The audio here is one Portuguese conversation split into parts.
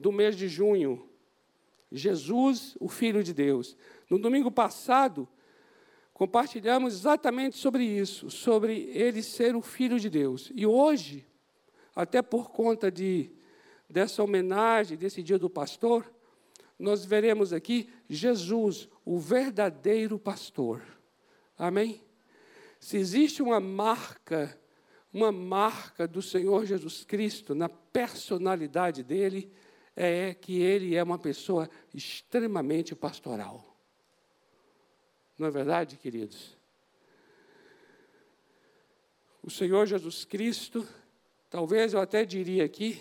do mês de junho. Jesus, o Filho de Deus. No domingo passado, compartilhamos exatamente sobre isso, sobre ele ser o Filho de Deus. E hoje, até por conta de, dessa homenagem, desse dia do pastor, nós veremos aqui Jesus, o verdadeiro pastor. Amém? Se existe uma marca, uma marca do Senhor Jesus Cristo na personalidade dele, é que ele é uma pessoa extremamente pastoral. Não é verdade, queridos? O Senhor Jesus Cristo, talvez eu até diria aqui,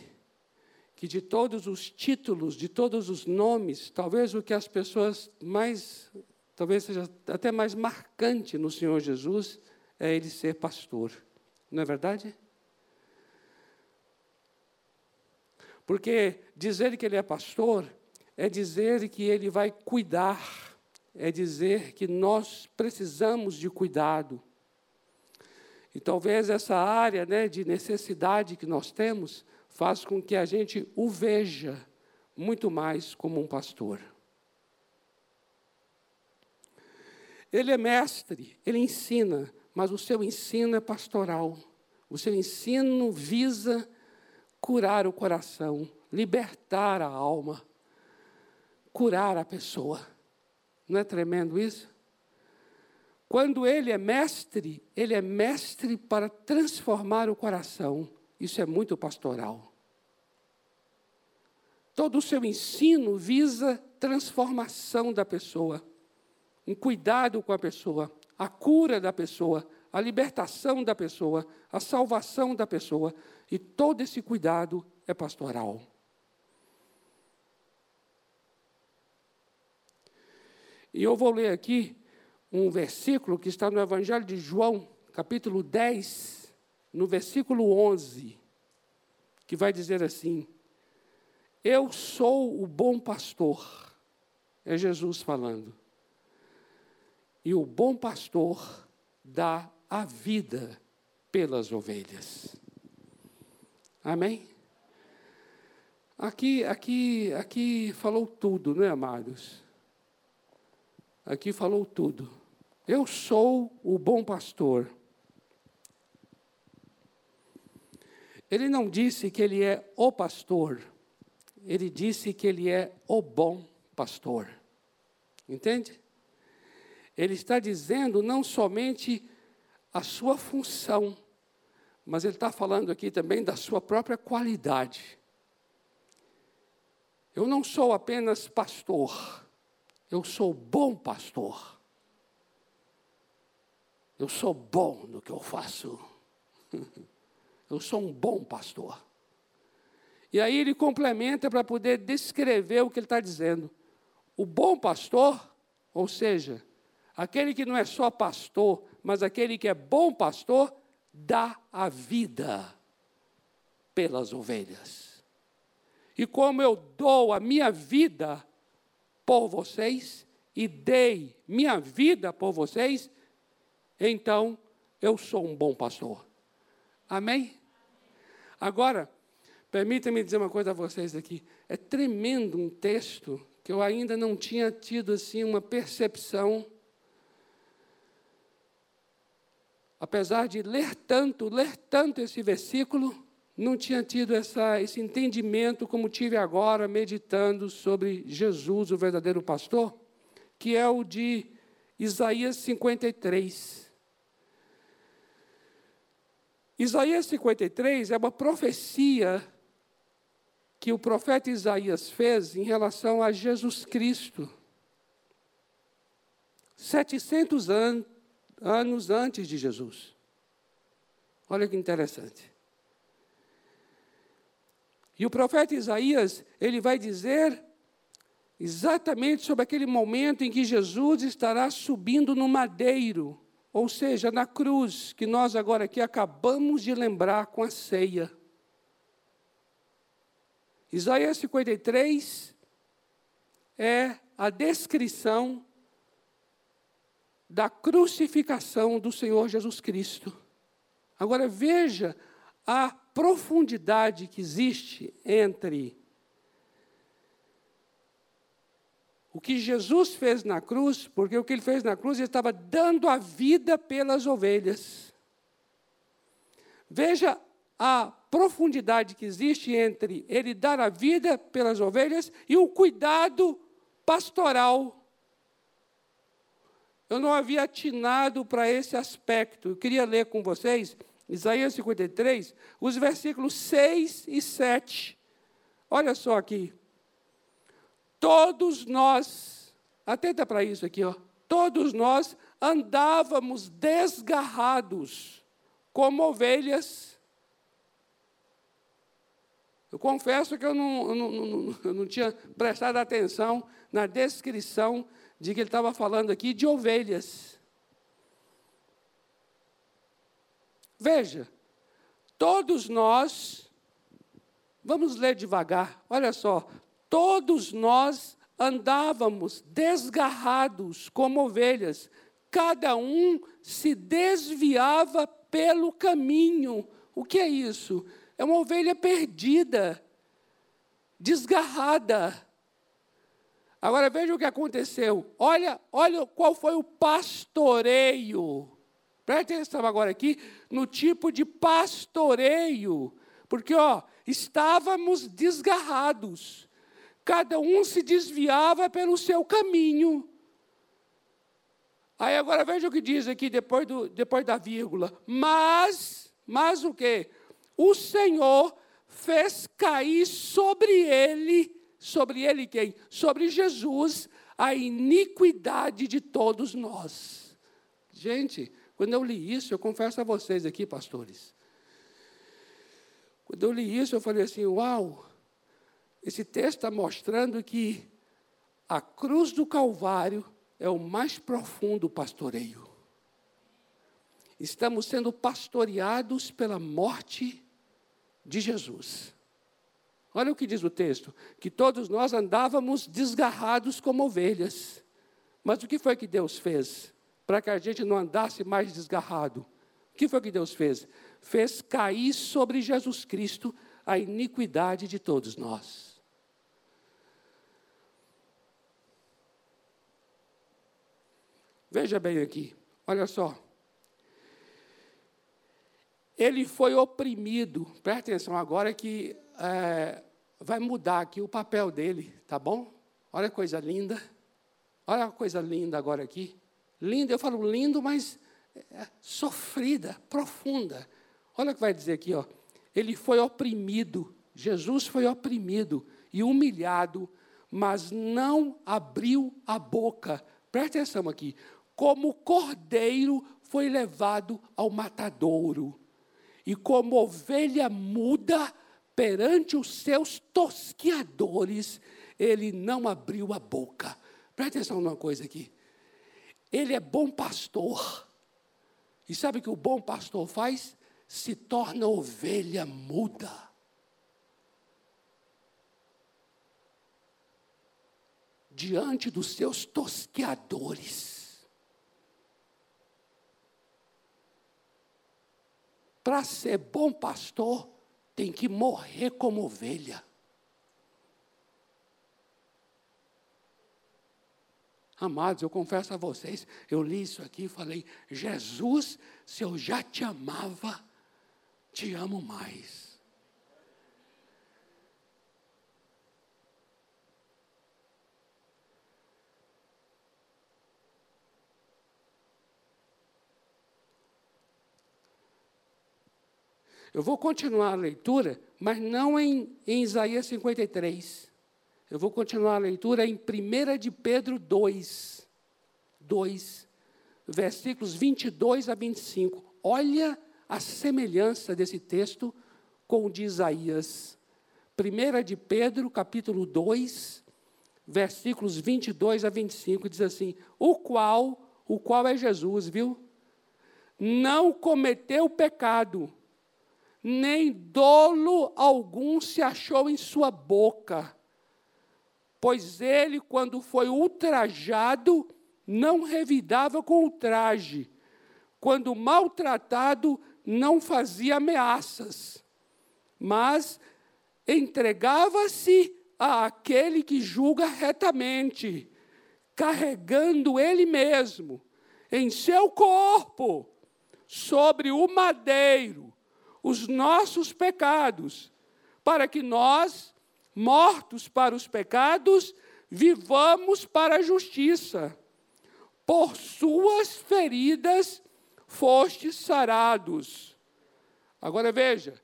que de todos os títulos, de todos os nomes, talvez o que as pessoas mais, talvez seja até mais marcante no Senhor Jesus, é ele ser pastor. Não é verdade? Porque dizer que ele é pastor é dizer que ele vai cuidar, é dizer que nós precisamos de cuidado. E talvez essa área né, de necessidade que nós temos faz com que a gente o veja muito mais como um pastor. Ele é mestre, ele ensina, mas o seu ensino é pastoral. O seu ensino visa curar o coração, libertar a alma, curar a pessoa. Não é tremendo isso? Quando ele é mestre, ele é mestre para transformar o coração. Isso é muito pastoral. Todo o seu ensino visa transformação da pessoa, um cuidado com a pessoa, a cura da pessoa, a libertação da pessoa, a salvação da pessoa. E todo esse cuidado é pastoral. E eu vou ler aqui um versículo que está no Evangelho de João, capítulo 10, no versículo 11, que vai dizer assim: Eu sou o bom pastor. É Jesus falando. E o bom pastor dá a vida pelas ovelhas. Amém? Aqui, aqui, aqui falou tudo, não é, amados? Aqui falou tudo. Eu sou o bom pastor. Ele não disse que ele é o pastor, ele disse que ele é o bom pastor. Entende? Ele está dizendo não somente a sua função, mas ele está falando aqui também da sua própria qualidade. Eu não sou apenas pastor, eu sou bom pastor. Eu sou bom no que eu faço. Eu sou um bom pastor. E aí ele complementa para poder descrever o que ele está dizendo. O bom pastor, ou seja, aquele que não é só pastor, mas aquele que é bom pastor dá a vida pelas ovelhas. E como eu dou a minha vida por vocês e dei minha vida por vocês, então eu sou um bom pastor. Amém? Agora, permita-me dizer uma coisa a vocês aqui. É tremendo um texto que eu ainda não tinha tido assim uma percepção apesar de ler tanto, ler tanto esse versículo, não tinha tido essa, esse entendimento como tive agora, meditando sobre Jesus, o verdadeiro pastor, que é o de Isaías 53. Isaías 53 é uma profecia que o profeta Isaías fez em relação a Jesus Cristo. 700 anos anos antes de Jesus. Olha que interessante. E o profeta Isaías, ele vai dizer exatamente sobre aquele momento em que Jesus estará subindo no madeiro, ou seja, na cruz, que nós agora aqui acabamos de lembrar com a ceia. Isaías 53 é a descrição da crucificação do Senhor Jesus Cristo. Agora veja a profundidade que existe entre o que Jesus fez na cruz, porque o que ele fez na cruz, ele estava dando a vida pelas ovelhas. Veja a profundidade que existe entre ele dar a vida pelas ovelhas e o cuidado pastoral. Eu não havia atinado para esse aspecto. Eu queria ler com vocês, Isaías 53, os versículos 6 e 7. Olha só aqui. Todos nós, atenta para isso aqui, ó. Todos nós andávamos desgarrados como ovelhas. Eu confesso que eu não, eu não, não, não tinha prestado atenção na descrição de que ele estava falando aqui de ovelhas. Veja, todos nós, vamos ler devagar, olha só, todos nós andávamos desgarrados como ovelhas, cada um se desviava pelo caminho. O que é isso? É uma ovelha perdida, desgarrada. Agora veja o que aconteceu. Olha, olha qual foi o pastoreio. Preste atenção agora aqui no tipo de pastoreio. Porque, ó, estávamos desgarrados. Cada um se desviava pelo seu caminho. Aí agora veja o que diz aqui depois, do, depois da vírgula. Mas, mas o quê? O Senhor fez cair sobre ele sobre ele quem? Sobre Jesus, a iniquidade de todos nós. Gente, quando eu li isso, eu confesso a vocês aqui, pastores. Quando eu li isso, eu falei assim: uau, esse texto está mostrando que a cruz do Calvário é o mais profundo pastoreio. Estamos sendo pastoreados pela morte de Jesus. Olha o que diz o texto: que todos nós andávamos desgarrados como ovelhas. Mas o que foi que Deus fez para que a gente não andasse mais desgarrado? O que foi que Deus fez? Fez cair sobre Jesus Cristo a iniquidade de todos nós. Veja bem aqui, olha só. Ele foi oprimido, presta atenção agora que é, vai mudar aqui o papel dele, tá bom? Olha que coisa linda. Olha a coisa linda agora aqui. Linda, eu falo lindo, mas é, sofrida, profunda. Olha o que vai dizer aqui, ó. Ele foi oprimido, Jesus foi oprimido e humilhado, mas não abriu a boca. Presta atenção aqui. Como cordeiro foi levado ao matadouro, e como ovelha muda perante os seus tosquiadores, ele não abriu a boca. Presta atenção numa coisa aqui. Ele é bom pastor. E sabe o que o bom pastor faz? Se torna ovelha muda. Diante dos seus tosqueadores. Para ser bom pastor, tem que morrer como ovelha. Amados, eu confesso a vocês, eu li isso aqui e falei: Jesus, se eu já te amava, te amo mais. Eu vou continuar a leitura, mas não em, em Isaías 53. Eu vou continuar a leitura em 1 de Pedro 2, 2, versículos 22 a 25. Olha a semelhança desse texto com o de Isaías. 1 de Pedro, capítulo 2, versículos 22 a 25, diz assim: O qual, o qual é Jesus, viu? Não cometeu pecado nem dolo algum se achou em sua boca. Pois ele, quando foi ultrajado, não revidava com ultraje. Quando maltratado, não fazia ameaças, mas entregava-se àquele que julga retamente. carregando Ele mesmo em seu corpo sobre o madeiro os nossos pecados, para que nós, mortos para os pecados, vivamos para a justiça. Por suas feridas fostes sarados. Agora veja,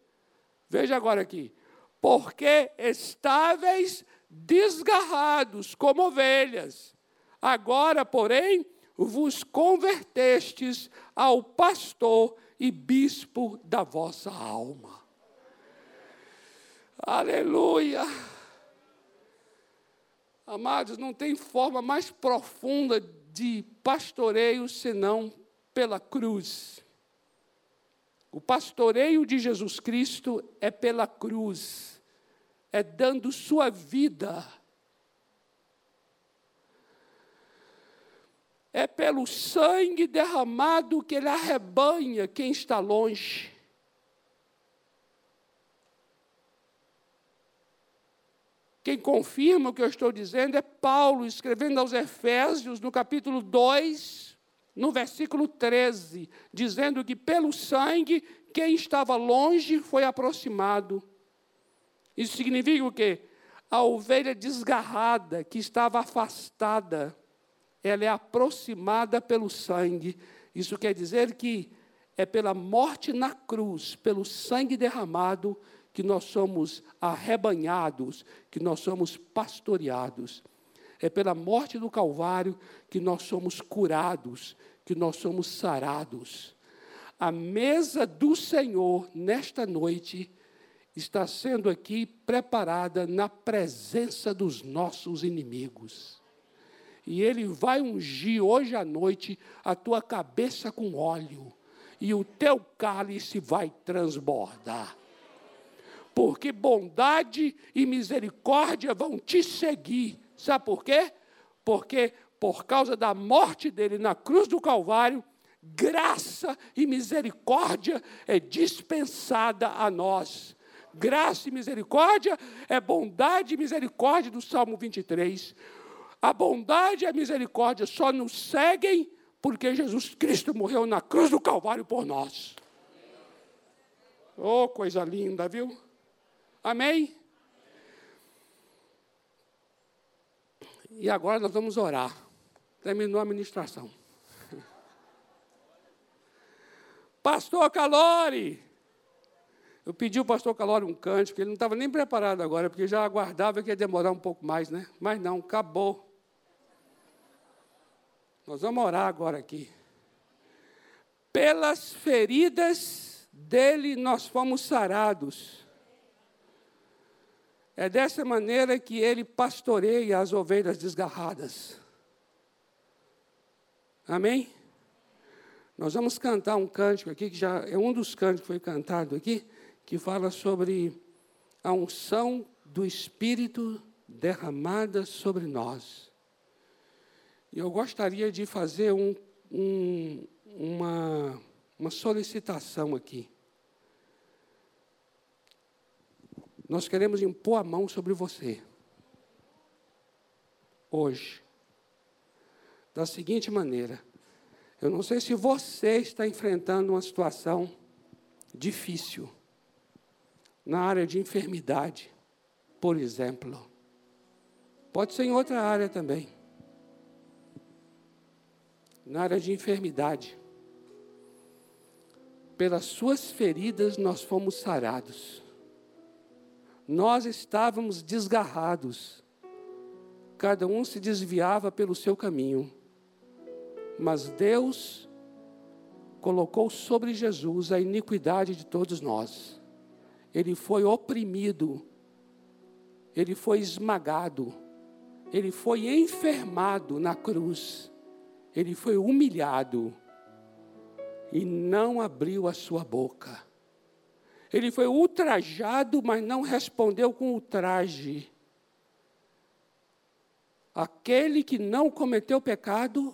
veja agora aqui. Porque estáveis desgarrados como ovelhas, agora, porém, vos convertestes ao pastor e bispo da vossa alma. Aleluia! Amados, não tem forma mais profunda de pastoreio senão pela cruz. O pastoreio de Jesus Cristo é pela cruz, é dando sua vida é pelo sangue derramado que ele arrebanha quem está longe. Quem confirma o que eu estou dizendo é Paulo, escrevendo aos Efésios, no capítulo 2, no versículo 13, dizendo que pelo sangue quem estava longe foi aproximado. Isso significa o quê? A ovelha desgarrada, que estava afastada, ela é aproximada pelo sangue. Isso quer dizer que é pela morte na cruz, pelo sangue derramado, que nós somos arrebanhados, que nós somos pastoreados. É pela morte do Calvário que nós somos curados, que nós somos sarados. A mesa do Senhor, nesta noite, está sendo aqui preparada na presença dos nossos inimigos e Ele vai ungir hoje à noite a tua cabeça com óleo, e o teu cálice vai transbordar. Porque bondade e misericórdia vão te seguir. Sabe por quê? Porque por causa da morte dele na cruz do Calvário, graça e misericórdia é dispensada a nós. Graça e misericórdia é bondade e misericórdia do Salmo 23. A bondade e a misericórdia só nos seguem porque Jesus Cristo morreu na cruz do Calvário por nós. Oh, coisa linda, viu? Amém? E agora nós vamos orar. Terminou a ministração. Pastor Calori. Eu pedi ao pastor Calori um cântico, ele não estava nem preparado agora, porque já aguardava que ia demorar um pouco mais, né? Mas não, acabou. Nós vamos orar agora aqui. Pelas feridas dele nós fomos sarados. É dessa maneira que ele pastoreia as ovelhas desgarradas. Amém? Nós vamos cantar um cântico aqui, que já é um dos cânticos que foi cantado aqui, que fala sobre a unção do Espírito derramada sobre nós. Eu gostaria de fazer um, um, uma, uma solicitação aqui. Nós queremos impor a mão sobre você. Hoje. Da seguinte maneira. Eu não sei se você está enfrentando uma situação difícil. Na área de enfermidade, por exemplo. Pode ser em outra área também na área de enfermidade. Pelas suas feridas nós fomos sarados. Nós estávamos desgarrados. Cada um se desviava pelo seu caminho. Mas Deus colocou sobre Jesus a iniquidade de todos nós. Ele foi oprimido. Ele foi esmagado. Ele foi enfermado na cruz ele foi humilhado e não abriu a sua boca. Ele foi ultrajado, mas não respondeu com ultraje. Aquele que não cometeu pecado,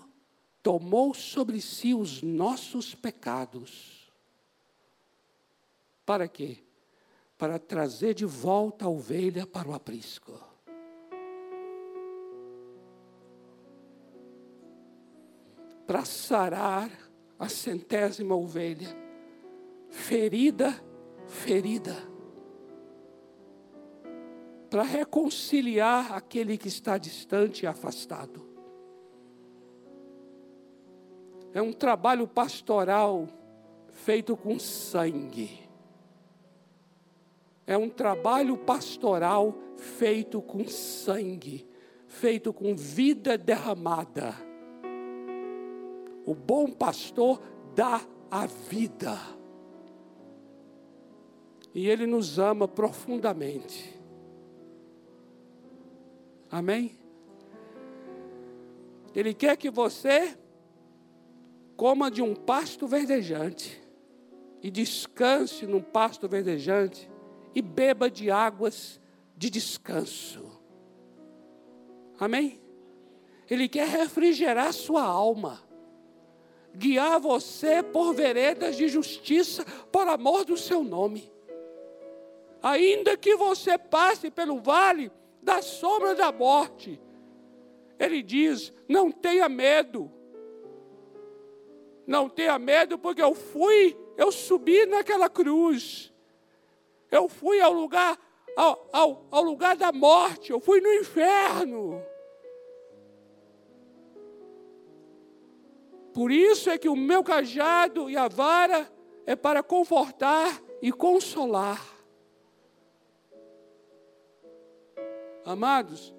tomou sobre si os nossos pecados. Para quê? Para trazer de volta a ovelha para o aprisco. para sarar a centésima ovelha, ferida, ferida, para reconciliar aquele que está distante e afastado. É um trabalho pastoral feito com sangue. É um trabalho pastoral feito com sangue, feito com vida derramada. O bom pastor dá a vida. E ele nos ama profundamente. Amém? Ele quer que você coma de um pasto verdejante e descanse num pasto verdejante e beba de águas de descanso. Amém? Ele quer refrigerar sua alma, guiar você por veredas de justiça, por amor do seu nome. Ainda que você passe pelo vale da sombra da morte, ele diz: não tenha medo. Não tenha medo, porque eu fui, eu subi naquela cruz. Eu fui ao lugar, ao, ao, ao lugar da morte, eu fui no inferno. Por isso é que o meu cajado e a vara é para confortar e consolar. Amados,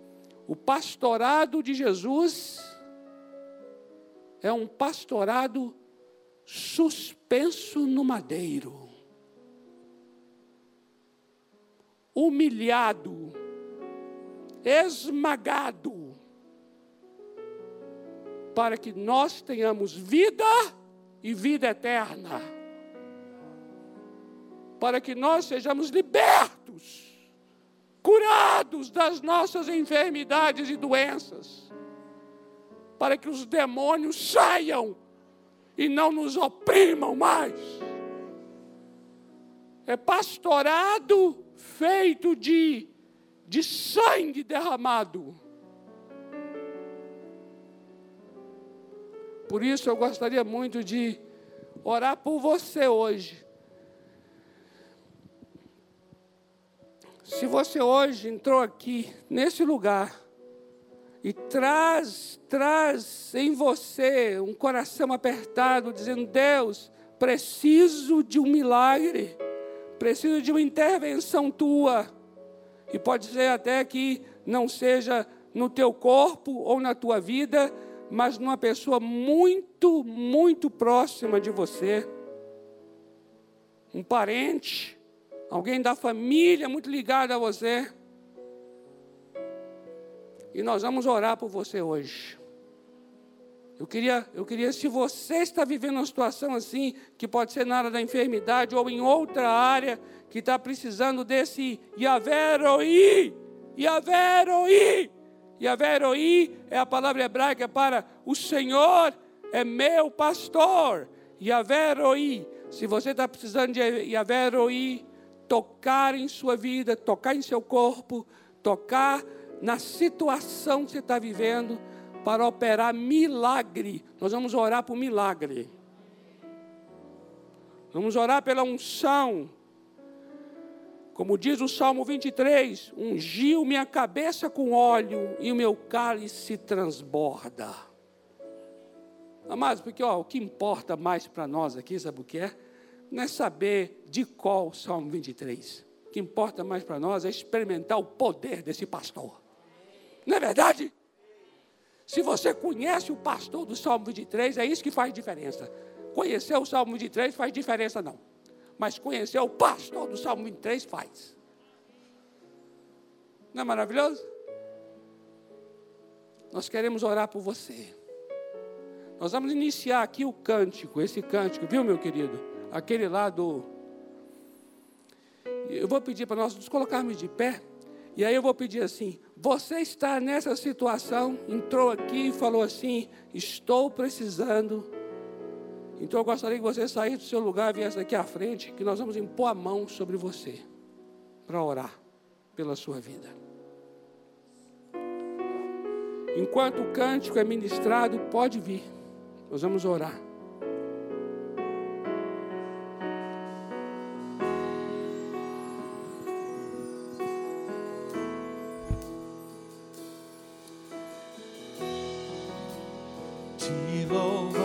o pastorado de Jesus é um pastorado suspenso no madeiro, humilhado, esmagado, para que nós tenhamos vida e vida eterna, para que nós sejamos libertos, curados das nossas enfermidades e doenças, para que os demônios saiam e não nos oprimam mais. É pastorado feito de, de sangue derramado. Por isso eu gostaria muito de orar por você hoje. Se você hoje entrou aqui, nesse lugar, e traz, traz em você um coração apertado, dizendo: Deus, preciso de um milagre, preciso de uma intervenção tua. E pode ser até que não seja no teu corpo ou na tua vida, mas numa pessoa muito, muito próxima de você. Um parente, alguém da família muito ligado a você. E nós vamos orar por você hoje. Eu queria, eu queria, se você está vivendo uma situação assim, que pode ser na área da enfermidade ou em outra área, que está precisando desse Yaveroi, Yaveroi, Yaveroi é a palavra hebraica para o Senhor é meu pastor, Yaveroi. Se você está precisando de Yaveroi, tocar em sua vida, tocar em seu corpo, tocar na situação que você está vivendo para operar milagre. Nós vamos orar por milagre. Vamos orar pela unção. Como diz o Salmo 23, ungiu minha cabeça com óleo e o meu cálice transborda. Amados, porque ó, o que importa mais para nós aqui, sabe o que é? Não é saber de qual o Salmo 23. O que importa mais para nós é experimentar o poder desse pastor. Não é verdade? Se você conhece o pastor do Salmo 23, é isso que faz diferença. Conhecer o Salmo 23 faz diferença não. Mas conhecer o pastor do Salmo 23 faz. Não é maravilhoso? Nós queremos orar por você. Nós vamos iniciar aqui o cântico, esse cântico, viu, meu querido? Aquele lá do. Eu vou pedir para nós nos colocarmos de pé. E aí eu vou pedir assim: você está nessa situação, entrou aqui e falou assim: estou precisando. Então eu gostaria que você saísse do seu lugar e viesse aqui à frente, que nós vamos impor a mão sobre você para orar pela sua vida. Enquanto o cântico é ministrado, pode vir. Nós vamos orar. Oh.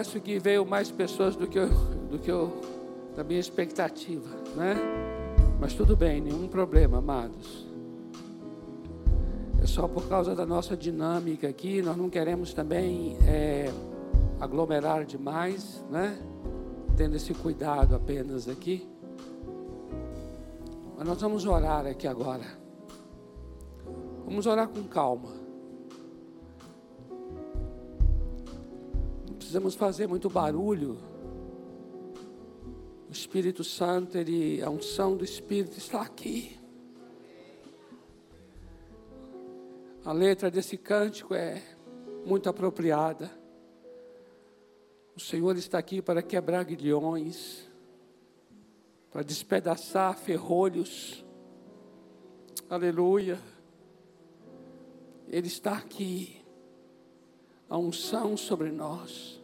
Confesso que veio mais pessoas do que eu, do que eu, da minha expectativa, né? Mas tudo bem, nenhum problema, amados. É só por causa da nossa dinâmica aqui, nós não queremos também é, aglomerar demais, né? Tendo esse cuidado apenas aqui. Mas nós vamos orar aqui agora. Vamos orar com calma. Precisamos fazer muito barulho. O Espírito Santo, ele, a unção do Espírito está aqui. A letra desse cântico é muito apropriada. O Senhor está aqui para quebrar guilhões, para despedaçar ferrolhos. Aleluia. Ele está aqui. A unção sobre nós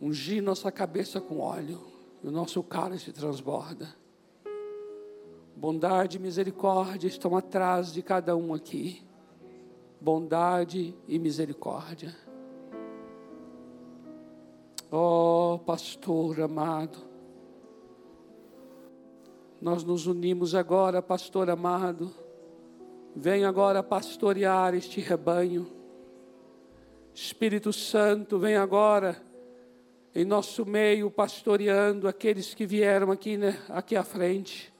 ungir nossa cabeça com óleo, e o nosso cálice transborda. Bondade e misericórdia estão atrás de cada um aqui. Bondade e misericórdia. Oh, pastor amado, nós nos unimos agora, pastor amado. Vem agora pastorear este rebanho. Espírito Santo, vem agora em nosso meio pastoreando aqueles que vieram aqui, né, aqui à frente.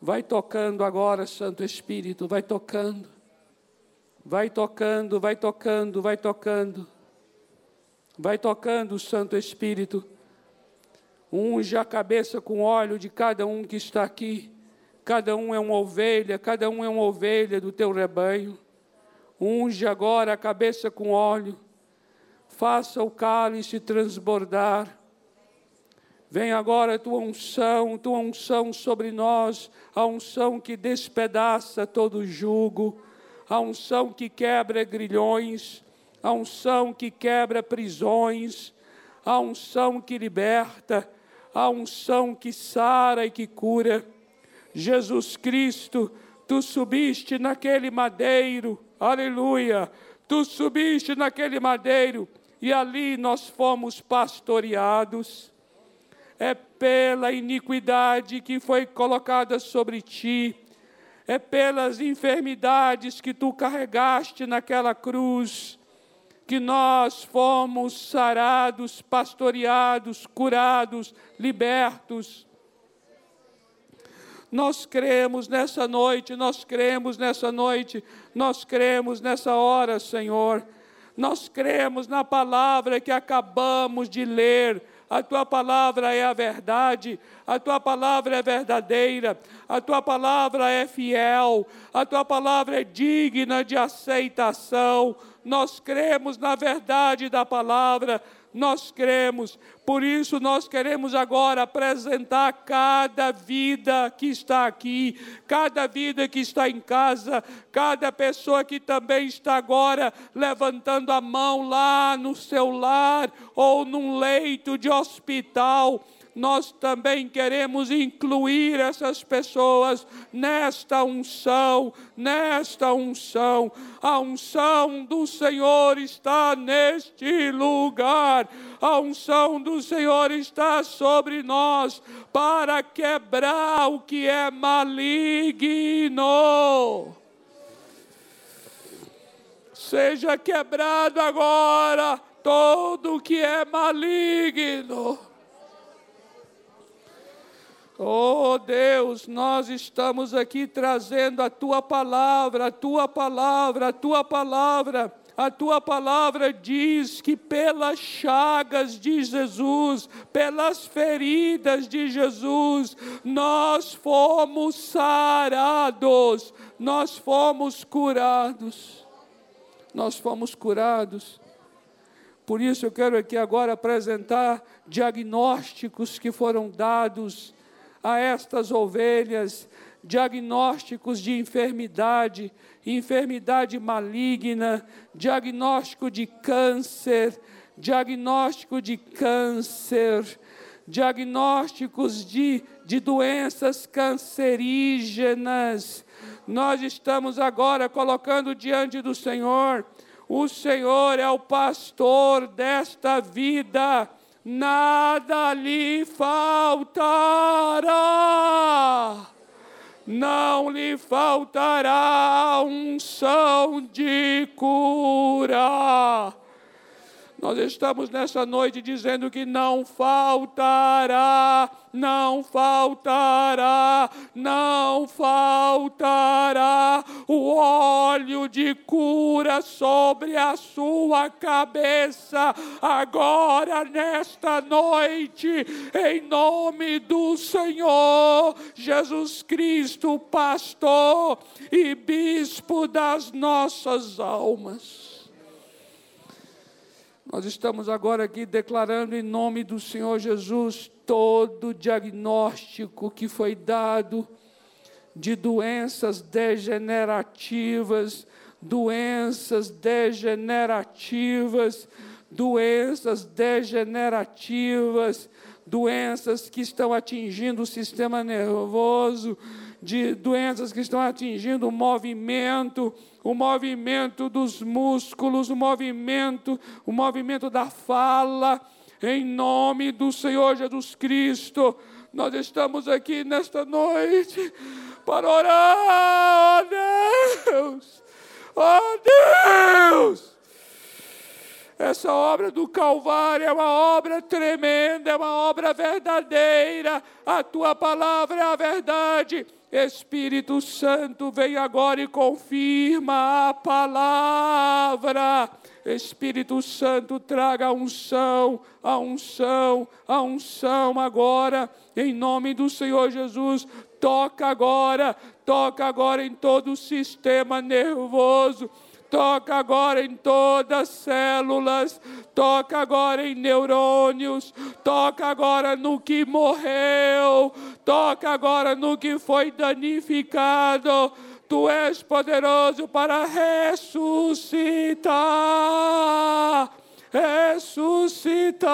Vai tocando agora, Santo Espírito, vai tocando. Vai tocando, vai tocando, vai tocando. Vai tocando, Santo Espírito. Unge a cabeça com óleo de cada um que está aqui. Cada um é uma ovelha, cada um é uma ovelha do teu rebanho. Unge agora a cabeça com óleo. Faça o cálice transbordar. Vem agora a tua unção, tua unção sobre nós, a unção que despedaça todo jugo, a unção que quebra grilhões, a unção que quebra prisões, a unção que liberta, a unção que sara e que cura. Jesus Cristo, tu subiste naquele madeiro, aleluia, tu subiste naquele madeiro e ali nós fomos pastoreados. É pela iniquidade que foi colocada sobre ti, é pelas enfermidades que tu carregaste naquela cruz, que nós fomos sarados, pastoreados, curados, libertos. Nós cremos nessa noite, nós cremos nessa noite, nós cremos nessa hora, Senhor. Nós cremos na palavra que acabamos de ler. A tua palavra é a verdade, a tua palavra é verdadeira, a tua palavra é fiel, a tua palavra é digna de aceitação. Nós cremos na verdade da palavra, nós cremos, por isso nós queremos agora apresentar cada vida que está aqui, cada vida que está em casa, cada pessoa que também está agora levantando a mão lá no seu lar ou num leito de hospital nós também queremos incluir essas pessoas nesta unção, nesta unção. A unção do Senhor está neste lugar. A unção do Senhor está sobre nós para quebrar o que é maligno. Seja quebrado agora todo o que é maligno Oh Deus, nós estamos aqui trazendo a tua palavra, a tua palavra, a tua palavra. A tua palavra diz que pelas chagas de Jesus, pelas feridas de Jesus, nós fomos sarados, nós fomos curados. Nós fomos curados. Por isso eu quero aqui agora apresentar diagnósticos que foram dados a estas ovelhas diagnósticos de enfermidade, enfermidade maligna, diagnóstico de câncer, diagnóstico de câncer, diagnósticos de, de doenças cancerígenas. Nós estamos agora colocando diante do Senhor. O Senhor é o pastor desta vida nada lhe faltará. Não lhe faltará unção de cura. Nós estamos nessa noite dizendo que não faltará, não faltará, não faltará o óleo de cura sobre a sua cabeça, agora nesta noite, em nome do Senhor Jesus Cristo, pastor e bispo das nossas almas. Nós estamos agora aqui declarando em nome do Senhor Jesus todo o diagnóstico que foi dado de doenças degenerativas, doenças degenerativas, doenças degenerativas, doenças que estão atingindo o sistema nervoso. de doenças que estão atingindo o movimento, o movimento dos músculos, o movimento, o movimento da fala, em nome do Senhor Jesus Cristo. Nós estamos aqui nesta noite para orar, oh Deus, oh Deus. Essa obra do Calvário é uma obra tremenda, é uma obra verdadeira. A tua palavra é a verdade. Espírito Santo, vem agora e confirma a palavra. Espírito Santo, traga a unção, a unção, a unção agora, em nome do Senhor Jesus. Toca agora, toca agora em todo o sistema nervoso toca agora em todas as células, toca agora em neurônios, toca agora no que morreu, toca agora no que foi danificado. Tu és poderoso para ressuscitar, ressuscitar.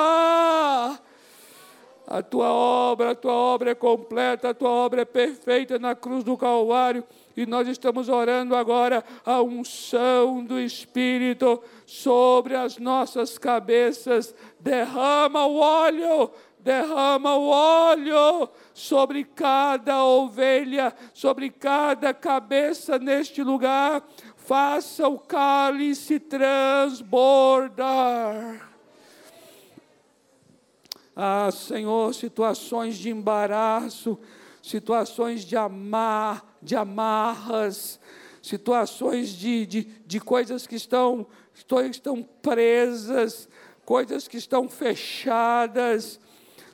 A tua obra, a tua obra é completa, a tua obra é perfeita na cruz do Calvário e nós estamos orando agora a unção do Espírito sobre as nossas cabeças. Derrama o óleo, derrama o óleo sobre cada ovelha, sobre cada cabeça neste lugar. Faça o cálice transbordar. Ah, Senhor, situações de embaraço, situações de amar, de amarras, situações de, de, de coisas que estão, estão presas, coisas que estão fechadas,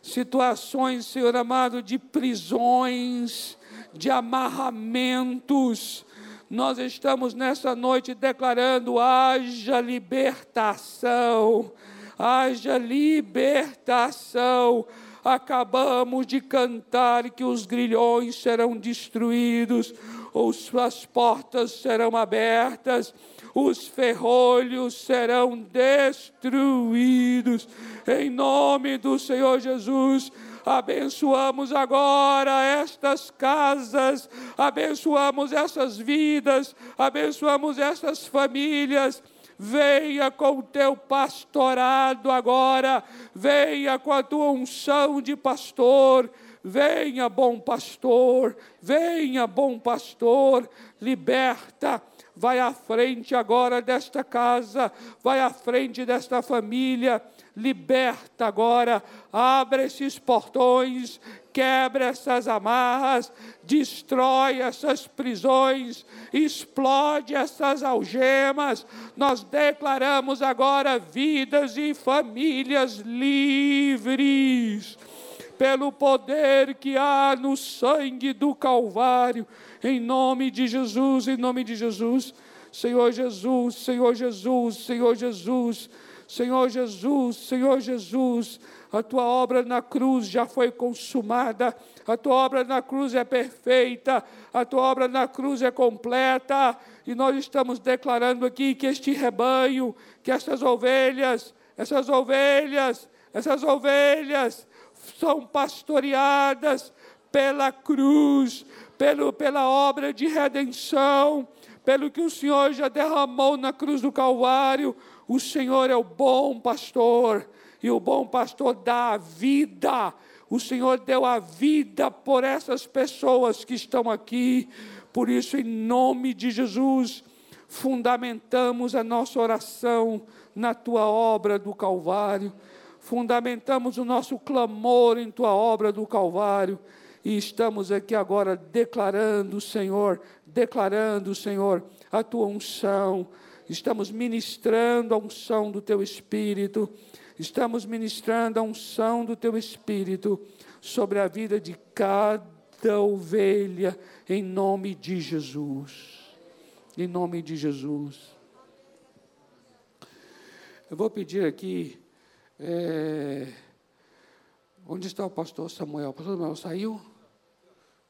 situações, Senhor amado, de prisões, de amarramentos. Nós estamos nessa noite declarando: haja libertação, haja libertação acabamos de cantar que os grilhões serão destruídos, as portas serão abertas, os ferrolhos serão destruídos, em nome do Senhor Jesus. Abençoamos agora estas casas, abençoamos essas vidas, abençoamos essas famílias, venha com o teu pastorado agora, venha com a tua unção de pastor, venha, bom pastor, venha, bom pastor, liberta, vai à frente agora desta casa, vai à frente desta família, liberta agora, abre esses portões, quebra essas amarras, destrói essas prisões, explode essas algemas. Nós declaramos agora vidas e famílias livres, pelo poder que há no sangue do Calvário, em nome de Jesus, em nome de Jesus. Senhor Jesus, Senhor Jesus, Senhor Jesus, Senhor Jesus, Senhor Jesus a tua obra na cruz já foi consumada, a tua obra na cruz é perfeita, a tua obra na cruz é completa, e nós estamos declarando aqui que este rebanho, que essas ovelhas, essas ovelhas, essas ovelhas são pastoreadas pela cruz, pelo, pela obra de redenção, pelo que o Senhor já derramou na cruz do Calvário. O Senhor é o bom pastor e o bom pastor dá a vida. O Senhor deu a vida por essas pessoas que estão aqui. Por isso, em nome de Jesus, fundamentamos a nossa oração na tua obra do Calvário. Fundamentamos o nosso clamor em tua obra do Calvário. E estamos aqui agora declarando, Senhor, declarando, Senhor, a tua unção. Estamos ministrando a unção do teu Espírito estamos ministrando a unção do teu Espírito sobre a vida de cada ovelha, em nome de Jesus. Em nome de Jesus. Eu vou pedir aqui. É, onde está o pastor Samuel? O pastor Samuel saiu?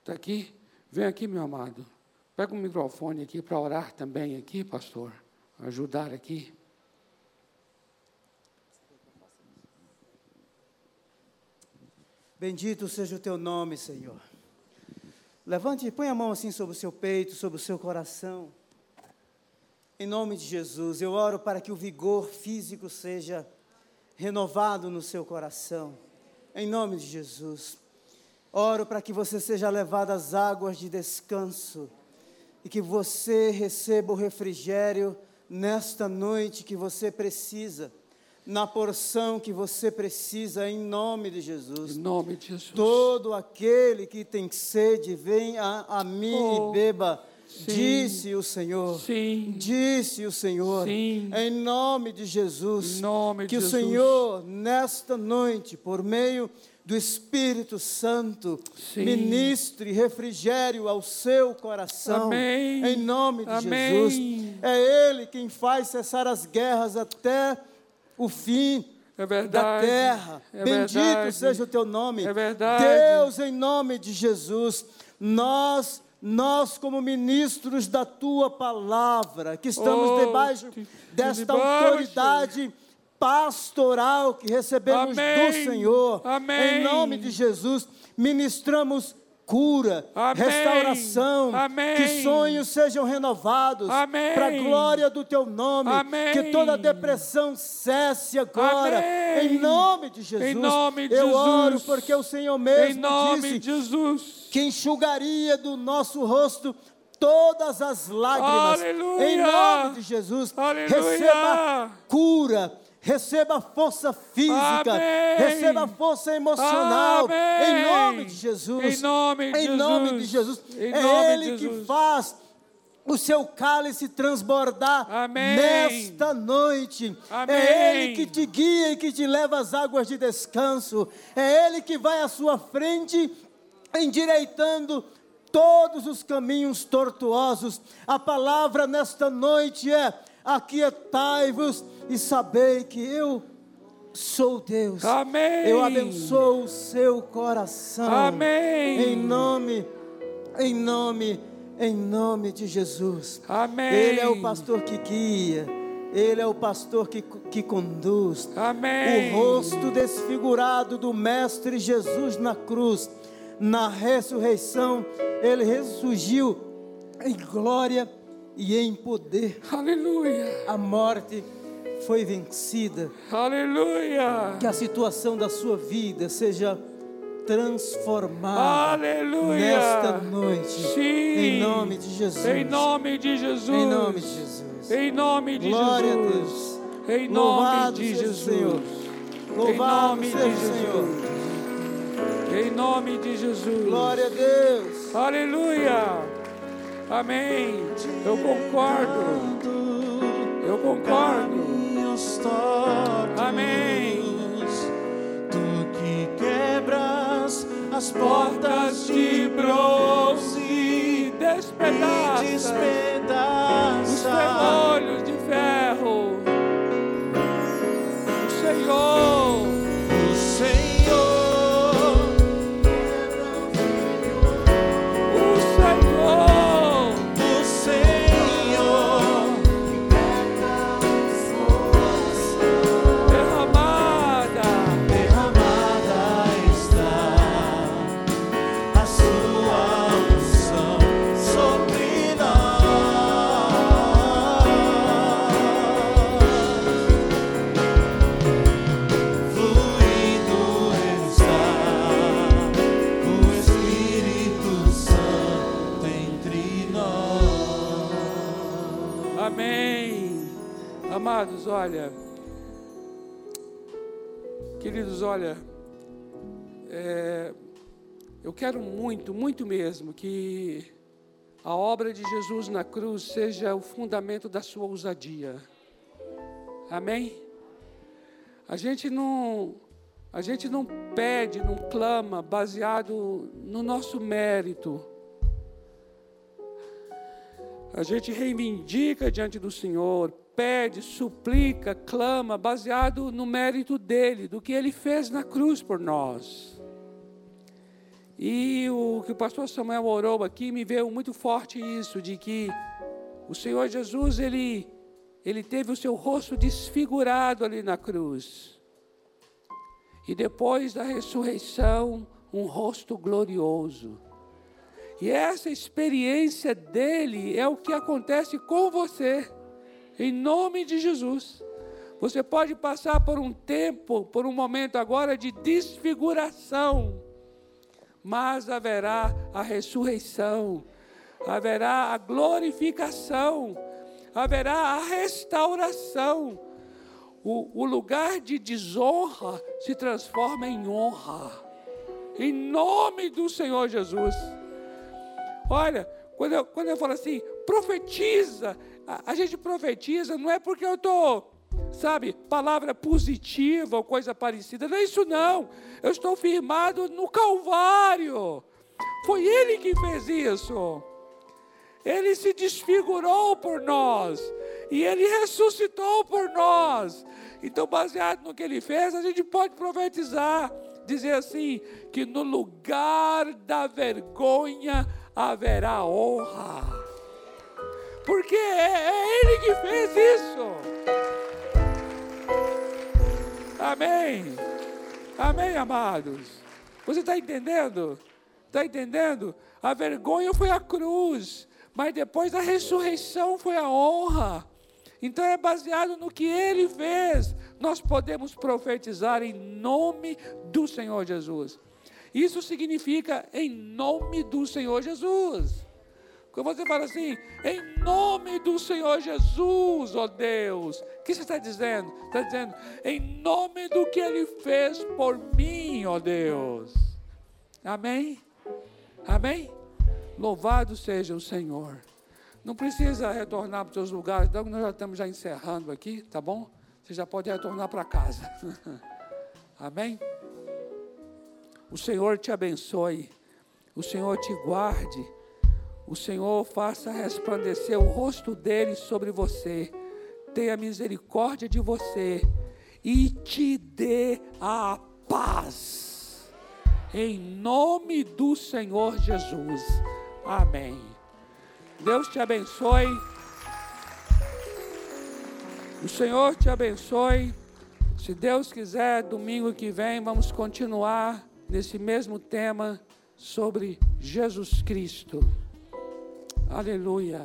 Está aqui? Vem aqui, meu amado. Pega o um microfone aqui para orar também aqui, pastor. Ajudar aqui. Bendito seja o teu nome, Senhor. Levante, põe a mão assim sobre o seu peito, sobre o seu coração. Em nome de Jesus, eu oro para que o vigor físico seja renovado no seu coração. Em nome de Jesus. Oro para que você seja levado às águas de descanso e que você receba o refrigério nesta noite que você precisa, na porção que você precisa, em nome de Jesus. Em nome de Jesus. Todo aquele que tem sede, vem a, a mim Oh, e beba. sim. Disse o Senhor. Sim. Disse o Senhor. Sim. Em nome de Jesus. Em nome de que o Jesus. Senhor, nesta noite, por meio do Espírito Santo, Sim. ministre refrigério ao seu coração. Amém. Em nome de Amém. Jesus. É Ele quem faz cessar as guerras até o fim É da verdade. terra. É Bendito verdade. seja o teu nome. É verdade. Deus, em nome de Jesus, nós, nós como ministros da tua palavra, que estamos Oh, debaixo desta debaixo. autoridade pastoral que recebemos Amém. do Senhor, Amém. em nome de Jesus, ministramos cura, Amém. restauração, Amém. que sonhos sejam renovados para a glória do teu nome, Amém. que toda depressão cesse agora, em nome de Jesus. Em nome de Eu Jesus. oro porque o Senhor mesmo disse de Jesus. que enxugaria do nosso rosto todas as lágrimas. Aleluia. Em nome de Jesus, Aleluia. receba cura. Receba força física, Amém. receba força emocional, Amém. em nome de Jesus. Em nome de Em nome de Jesus. Jesus. Em é nome Ele que Jesus. faz o seu cálice transbordar Amém. nesta noite. Amém. É Ele que te guia e que te leva às águas de descanso. É Ele que vai à sua frente, endireitando todos os caminhos tortuosos. A palavra nesta noite é: aquietai-vos e sabei que eu sou Deus. Amém. Eu abençoo o seu coração. Amém. Em nome, em nome, em nome de Jesus. Amém. Ele é o pastor que guia. Ele é o pastor que, que conduz. Amém. O rosto desfigurado do Mestre Jesus na cruz, na ressurreição, ele ressurgiu em glória e em poder. Aleluia. A morte foi vencida. Aleluia. Que a situação da sua vida seja transformada Aleluia. nesta noite. Sim. Em nome de Jesus. Em nome de Jesus. Em nome de Jesus. Em nome de Glória a Jesus. Deus. Em nome Louvado de Jesus. Senhor. Em Louvado nome seja de o Senhor. Jesus. Em nome de Jesus. Glória a Deus. Aleluia. Amém. Eu concordo. Eu concordo. Tortos, Amém. Tu que quebras as Portas de bronze despedaça e os despedaça ferrolhos de Amados, olha. Queridos, olha. é, eu quero muito, muito mesmo que a obra de Jesus na cruz seja o fundamento da sua ousadia. Amém? A gente não. A gente não pede, não clama baseado no nosso mérito. A gente reivindica diante do Senhor, pede, suplica, clama, baseado no mérito dele, do que ele fez na cruz por nós. E o que o pastor Samuel orou aqui me veio muito forte isso, de que o Senhor Jesus, ele, ele teve o seu rosto desfigurado ali na cruz. E depois da ressurreição, um rosto glorioso. E essa experiência dele é o que acontece com você, em nome de Jesus. Você pode passar por um tempo, por um momento agora de desfiguração, mas haverá a ressurreição, haverá a glorificação, haverá a restauração. O, o lugar de desonra se transforma em honra, em nome do Senhor Jesus. Olha, quando eu, quando eu falo assim, profetiza, a, a gente profetiza, não é porque eu estou sabe, palavra positiva ou coisa parecida. Não é isso não. Eu estou firmado no Calvário. Foi Ele que fez isso. Ele se desfigurou por nós. E Ele ressuscitou por nós. Então, baseado no que Ele fez, a gente pode profetizar. Dizer assim: que no lugar da vergonha haverá honra. Porque é, é Ele que fez isso. Amém. Amém, amados. Você está entendendo? Está entendendo? A vergonha foi a cruz, mas depois a ressurreição foi a honra. Então é baseado no que ele fez. Nós podemos profetizar em nome do Senhor Jesus. Isso significa em nome do Senhor Jesus. Quando você fala assim, em nome do Senhor Jesus, ó Deus, o que você está dizendo? Está dizendo, em nome do que Ele fez por mim, ó Deus. Amém? Amém? Louvado seja o Senhor. Não precisa retornar para os seus lugares, então nós já estamos já encerrando aqui, tá bom? Você já pode retornar para casa. Amém? O Senhor te abençoe, o Senhor te guarde o Senhor faça resplandecer o rosto dele sobre você, tenha misericórdia de você e te dê a paz. Em nome do Senhor Jesus. Amém. Deus te abençoe. O Senhor te abençoe. Se Deus quiser, domingo que vem vamos continuar nesse mesmo tema sobre Jesus Cristo. Aleluia.